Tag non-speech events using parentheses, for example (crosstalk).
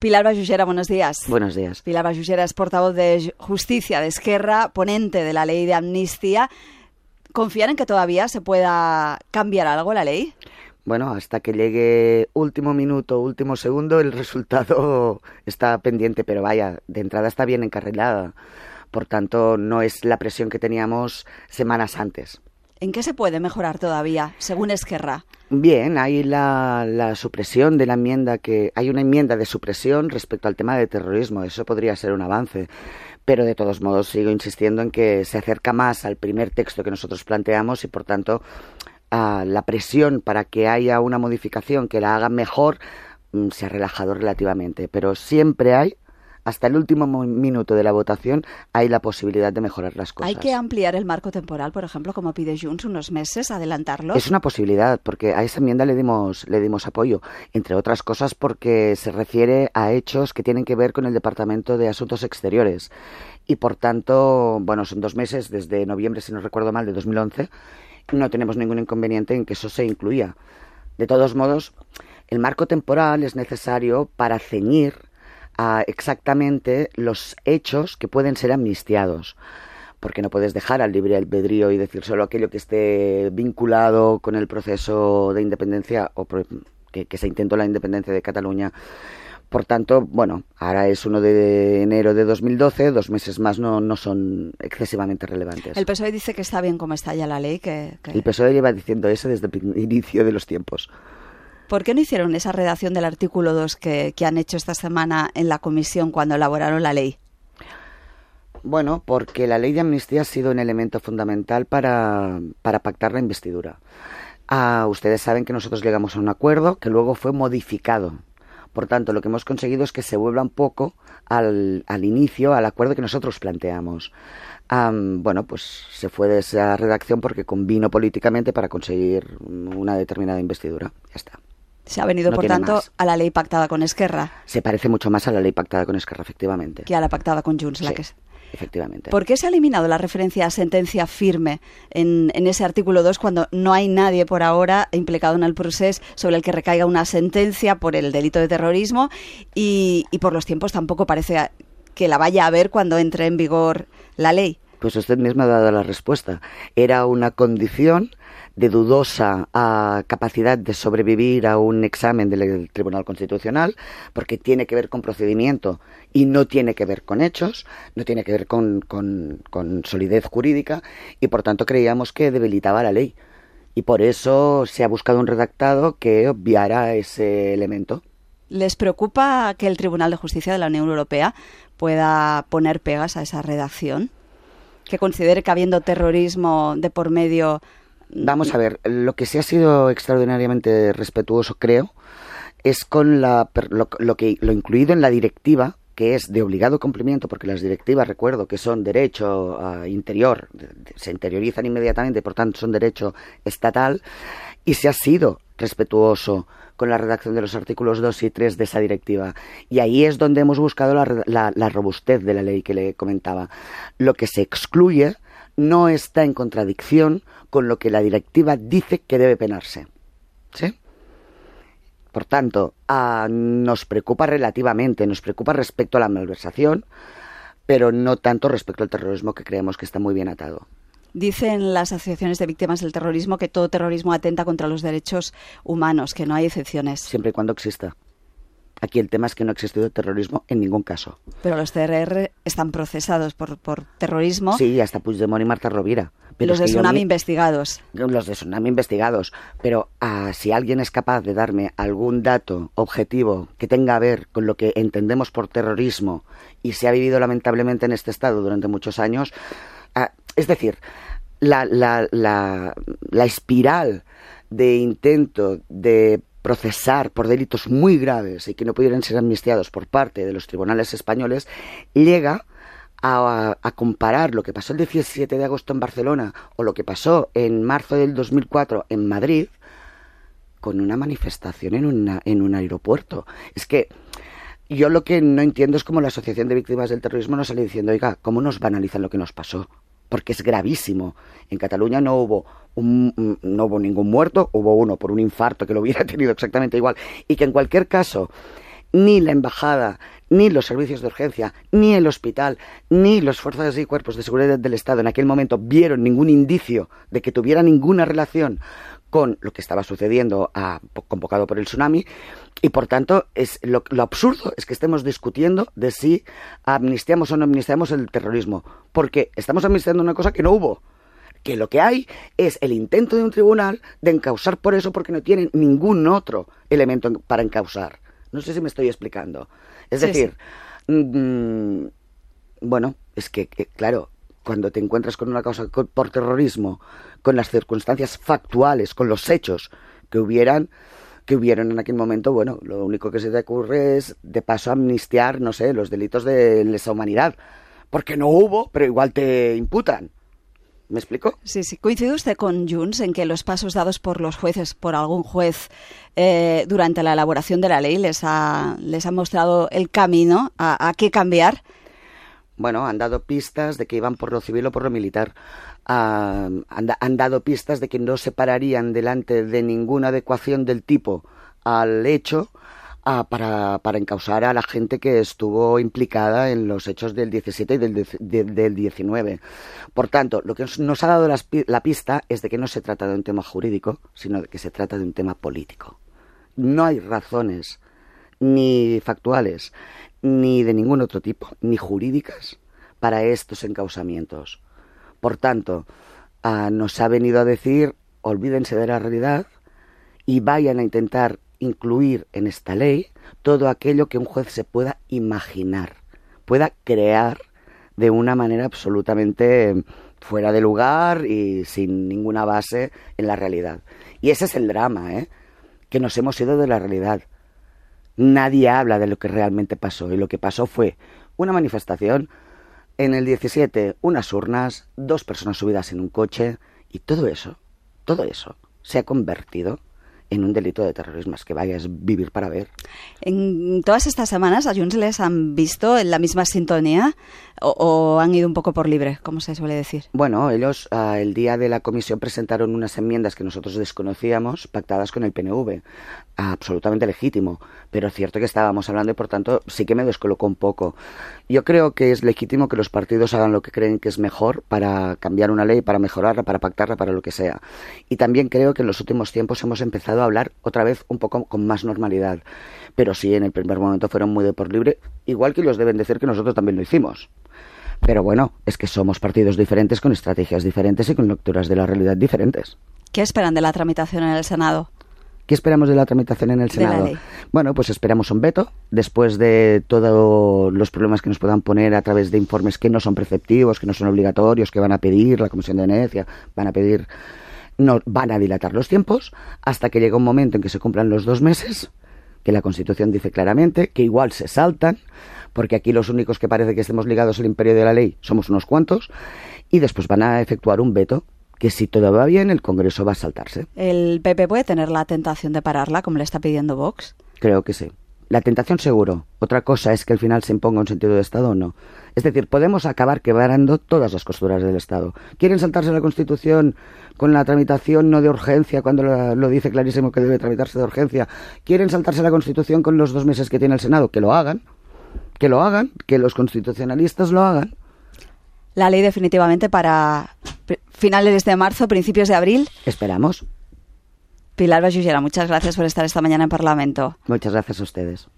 Pilar Ballugera, buenos días. Buenos días. Pilar Ballugera es portavoz de Justicia de Esquerra, ponente de la ley de amnistía. ¿Confían en que todavía se pueda cambiar algo la ley? Bueno, hasta que llegue último minuto, último segundo, el resultado (laughs) está pendiente, pero vaya, de entrada está bien encarrilada. Por tanto, no es la presión que teníamos semanas antes. ¿En qué se puede mejorar todavía, según Esquerra? Bien, hay la, supresión de la enmienda que hay una enmienda de supresión respecto al tema de terrorismo. Eso podría ser un avance, pero de todos modos sigo insistiendo en que se acerca más al primer texto que nosotros planteamos y por tanto a la presión para que haya una modificación que la haga mejor mm, se ha relajado relativamente. Pero siempre hay hasta el último minuto de la votación hay la posibilidad de mejorar las cosas. ¿Hay que ampliar el marco temporal, por ejemplo, como pide Junts, unos meses, adelantarlo? Es una posibilidad, porque a esa enmienda le dimos, le dimos apoyo, entre otras cosas porque se refiere a hechos que tienen que ver con el Departamento de Asuntos Exteriores. Y por tanto, bueno, son dos meses, desde noviembre, si no recuerdo mal, de 2011, no tenemos ningún inconveniente en que eso se incluya. De todos modos, el marco temporal es necesario para ceñir a exactamente los hechos que pueden ser amnistiados. Porque no puedes dejar al libre albedrío y decir solo aquello que esté vinculado con el proceso de independencia o que, que se intentó la independencia de Cataluña. Por tanto, bueno, ahora es 1 de enero de 2012, dos meses más no, no son excesivamente relevantes. El PSOE dice que está bien como está ya la ley. Que, que... El PSOE lleva diciendo eso desde el inicio de los tiempos. ¿Por qué no hicieron esa redacción del artículo 2 que, han hecho esta semana en la comisión cuando elaboraron la ley? Bueno, porque la ley de amnistía ha sido un elemento fundamental para, para pactar la investidura. Ah, ustedes saben que nosotros llegamos a un acuerdo que luego fue modificado. Por tanto, lo que hemos conseguido es que se vuelva un poco al, al inicio, al acuerdo que nosotros planteamos. Bueno, pues se fue de esa redacción porque convino políticamente para conseguir una determinada investidura. Ya está. Se ha venido, No por tanto, más. a la ley pactada con Esquerra Se parece mucho más a la ley pactada con Esquerra, efectivamente. que a la pactada con Junts. La Sí, que es. efectivamente. ¿Por qué se ha eliminado la referencia a sentencia firme en, en ese artículo 2 cuando no hay nadie por ahora implicado en el proceso sobre el que recaiga una sentencia por el delito de terrorismo y, y por los tiempos tampoco parece que la vaya a haber cuando entre en vigor la ley? Pues usted misma ha dado la respuesta. Era una condición de dudosa ah, capacidad de sobrevivir a un examen del Tribunal Constitucional, porque tiene que ver con procedimiento y no tiene que ver con hechos, no tiene que ver con, con- con solidez jurídica, y por tanto creíamos que debilitaba la ley. Y por eso se ha buscado un redactado que obviara ese elemento. ¿Les preocupa que el Tribunal de Justicia de la Unión Europea pueda poner pegas a esa redacción? Que considere que habiendo terrorismo de por medio Vamos a ver, lo que sí ha sido extraordinariamente respetuoso, creo, es con la, lo, lo que, lo incluido en la directiva, que es de obligado cumplimiento, porque las directivas, recuerdo, que son derecho ah, interior, se interiorizan inmediatamente, por tanto son derecho estatal, y se ha sido respetuoso con la redacción de los artículos 2 y 3 de esa directiva. Y ahí es donde hemos buscado la, la- la robustez de la ley que le comentaba. Lo que se excluye no está en contradicción con lo que la directiva dice que debe penarse. ¿Sí? Por tanto, nos preocupa relativamente, nos preocupa respecto a la malversación, pero no tanto respecto al terrorismo que creemos que está muy bien atado. Dicen las asociaciones de víctimas del terrorismo que todo terrorismo atenta contra los derechos humanos, que no hay excepciones. Siempre y cuando exista. Aquí el tema es que no ha existido terrorismo en ningún caso. Pero los CRR están procesados por, por terrorismo. Sí, hasta Puigdemont y Marta Rovira. Pero los de yo Tsunami investigados. los de Tsunami investigados, pero ah, si alguien es capaz de darme algún dato objetivo que tenga a ver con lo que entendemos por terrorismo y se ha vivido lamentablemente en este estado durante muchos años, ah, es decir, la, la, la, la espiral de intento de procesar por delitos muy graves y que no pudieran ser amnistiados por parte de los tribunales españoles llega a, a, comparar lo que pasó el 17 de agosto en Barcelona o lo que pasó en marzo del 2004 en Madrid con una manifestación en, una, en un aeropuerto. Es que yo lo que no entiendo es cómo la Asociación de Víctimas del Terrorismo nos sale diciendo, oiga, ¿cómo nos banalizan lo que nos pasó? Porque es gravísimo. En Cataluña no hubo, un, no hubo ningún muerto, hubo uno por un infarto que lo hubiera (laughs) tenido exactamente igual. Y que en cualquier caso ni la embajada, ni los servicios de urgencia, ni el hospital, ni los fuerzas y cuerpos de seguridad del Estado en aquel momento vieron ningún indicio de que tuviera ninguna relación con lo que estaba sucediendo a, convocado por el tsunami y por tanto es lo, lo, absurdo es que estemos discutiendo de si amnistiamos o no amnistiamos el terrorismo porque estamos amnistiando una cosa que no hubo que lo que hay es el intento de un tribunal de encausar por eso porque no tienen ningún otro elemento para encausar no sé si me estoy explicando es sí, decir sí. Mmm, bueno es que, que claro cuando te encuentras con una causa por terrorismo, con las circunstancias factuales, con los hechos que hubieran, que hubieron en aquel momento, bueno, lo único que se te ocurre es de paso amnistiar, no sé, los delitos de lesa humanidad, porque no hubo, pero igual te imputan. ¿Me explico? Sí, sí. ¿Coincide usted con Junts en que los pasos dados por los jueces, por algún juez, eh, durante la elaboración de la ley, les ha, les ha mostrado el camino a, a qué cambiar? Bueno, han dado pistas de que iban por lo civil o por lo militar. Uh, han, dado pistas de que no se pararían delante de ninguna adecuación del tipo al hecho uh, para, para, encausar a la gente que estuvo implicada en los hechos del 17 y del, de, del 19. Por tanto, lo que nos ha dado la pista es de que no se trata de un tema jurídico, sino de que se trata de un tema político. No hay razones ni factuales ni de ningún otro tipo, ni jurídicas, para estos encausamientos. Por tanto, uh, nos ha venido a decir, olvídense de la realidad y vayan a intentar incluir en esta ley todo aquello que un juez se pueda imaginar, pueda crear de una manera absolutamente fuera de lugar y sin ninguna base en la realidad. Y ese es el drama, ¿eh? que nos hemos ido de la realidad nadie habla de lo que realmente pasó. Y lo que pasó fue una manifestación, en el 17 unas urnas, dos personas subidas en un coche, y todo eso, todo eso se ha convertido en un delito de terrorismo. Es que vayas a vivir para ver. En todas estas semanas a Junts les han visto en la misma sintonía o, o han ido un poco por libre, como se suele decir. Bueno, ellos uh, el día de la comisión presentaron unas enmiendas que nosotros desconocíamos, pactadas con el PNV. Absolutamente legítimo, pero es cierto que estábamos hablando y por tanto sí que me descolocó un poco. Yo creo que es legítimo que los partidos hagan lo que creen que es mejor para cambiar una ley, para mejorarla, para pactarla, para lo que sea. Y también creo que en los últimos tiempos hemos empezado a hablar otra vez un poco con más normalidad. Pero sí, en el primer momento fueron muy de por libre, igual que ellos deben decir que nosotros también lo hicimos. Pero bueno, es que somos partidos diferentes con estrategias diferentes y con lecturas de la realidad diferentes. ¿Qué esperan de la tramitación en el Senado? ¿Qué esperamos de la tramitación en el Senado? Bueno, pues esperamos un veto después de todos los problemas que nos puedan poner a través de informes que no son preceptivos, que no son obligatorios, que van a pedir la Comisión de Venecia, van a pedir, no, van a dilatar los tiempos hasta que llegue un momento en que se cumplan los dos meses, que la Constitución dice claramente que igual se saltan, porque aquí los únicos que parece que estemos ligados al imperio de la ley somos unos cuantos, y después van a efectuar un veto que si todo va bien, el Congreso va a saltarse. ¿El PP puede tener la tentación de pararla, como le está pidiendo Vox? Creo que sí. La tentación seguro. Otra cosa es que al final se imponga un sentido de Estado o no. Es decir, podemos acabar quebrando todas las costuras del Estado. ¿Quieren saltarse la Constitución con la tramitación no de urgencia, cuando lo, lo, dice clarísimo que debe tramitarse de urgencia? ¿Quieren saltarse la Constitución con los dos meses que tiene el Senado? Que lo hagan. Que lo hagan. Que los constitucionalistas lo hagan. La ley definitivamente para finales de marzo, principios de abril. Esperamos. Pilar Ballugera, muchas gracias por estar esta mañana en Parlamento. Muchas gracias a ustedes.